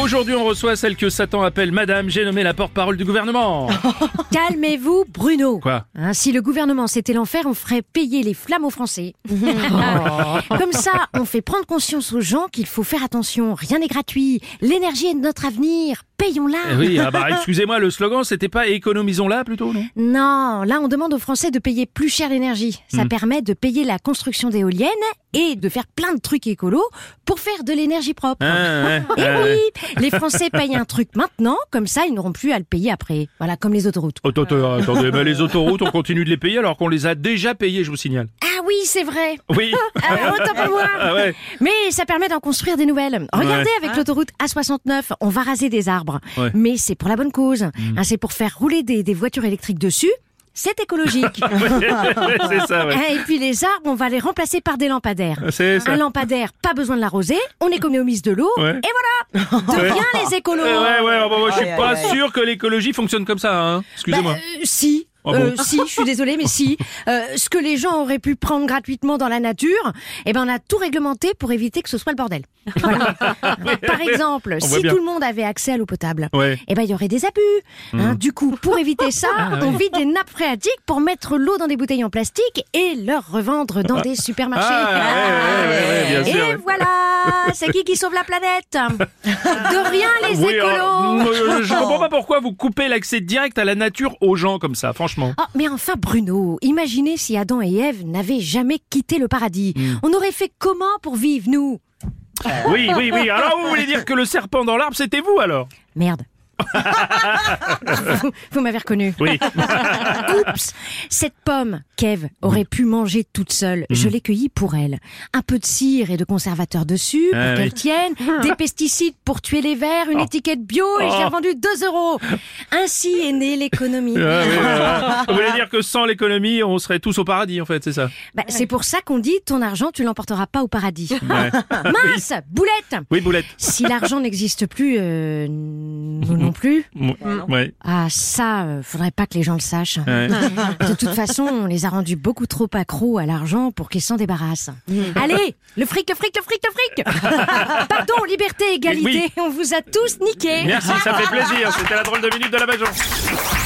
Aujourd'hui, on reçoit celle que Satan appelle Madame. J'ai nommé la porte-parole du gouvernement. Calmez-vous, Bruno. Quoi Hein, Si le gouvernement c'était l'enfer, on ferait payer les flammes aux Français. Comme ça, on fait prendre conscience aux gens qu'il faut faire attention. Rien n'est gratuit. L'énergie est notre avenir. Payons-la. Eh oui, ah bah excusez-moi, le slogan c'était pas économisons-la plutôt, non? Non, là on demande aux Français de payer plus cher l'énergie. Ça permet de payer la construction d'éoliennes et de faire plein de trucs écolos pour faire de l'énergie propre. Ah, ouais, Et ouais, ouais. oui, les Français payent un truc maintenant, comme ça ils n'auront plus à le payer après. Voilà, comme les autoroutes. Attends, attends, attendez, mais les autoroutes, on continue de les payer alors qu'on les a déjà payées, je vous signale. Ah oui, c'est vrai. Oui. Ah, autant pour moi. Ah ouais. Mais ça permet d'en construire des nouvelles. Regardez avec l'autoroute A69, on va raser des arbres. Ouais. Mais c'est pour la bonne cause. Hein, c'est pour faire rouler des, des voitures électriques dessus. C'est écologique. ça, ouais. Et puis les arbres, on va les remplacer par des lampadaires. Ça. Un lampadaire, pas besoin de l'arroser, on économise de l'eau, Ouais. et voilà De Ouais. rien les écolos Euh, ouais, ouais, bah, moi je suis pas sûr que l'écologie fonctionne comme ça, hein. Bah, Excusez-moi. euh, si. Ah bon Euh, si, je suis désolée, mais si. Euh, ce que les gens auraient pu prendre gratuitement dans la nature, eh ben on a tout réglementé pour éviter que ce soit le bordel. Voilà. Par exemple, si bien. tout le monde avait accès à l'eau potable, Ouais. eh ben il y aurait des abus. Hein, Du coup, pour éviter ça, on vide des nappes phréatiques pour mettre l'eau dans des bouteilles en plastique et leur revendre dans des supermarchés. Ah, ouais, ouais, ouais, ouais, bien et sûr, voilà, c'est qui qui sauve la planète? De rien les Oui, écolos. euh, je comprends pas pourquoi vous coupez l'accès direct à la nature aux gens comme ça, franchement. Oh, mais enfin, Bruno, imaginez si Adam et Ève n'avaient jamais quitté le paradis. Hmm. On aurait fait comment pour vivre, nous? Oui, oui, oui. Alors vous voulez dire que le serpent dans l'arbre, c'était vous alors? Merde. vous vous m'avez reconnu. Oui. Oups Cette pomme qu'Ève aurait pu manger toute seule, je l'ai cueillie pour elle. Un peu de cire et de conservateur dessus pour Ah qu'elle oui. tienne, des pesticides pour tuer les vers, une étiquette bio et je l'ai Oh. revendue 2 euros. Ainsi est née l'économie. Ah, oui, voilà. Vous voulez dire que sans l'économie, on serait tous au paradis en fait, c'est ça Bah, c'est pour ça qu'on dit ton argent, tu l'emporteras pas au paradis. Ouais. Mince Boulette Oui, Boulette. Si l'argent n'existe plus, euh, nous non plus. Mm, Ouais. Ah ça, euh, faudrait pas que les gens le sachent. Ouais. De toute façon, on les a rendus beaucoup trop accros à l'argent pour qu'ils s'en débarrassent. Allez, le fric, le fric, le fric, le fric Pardon, liberté, égalité, on vous a tous niqués Merci, ça fait plaisir. C'était la drôle de minute de la Bajon. Rire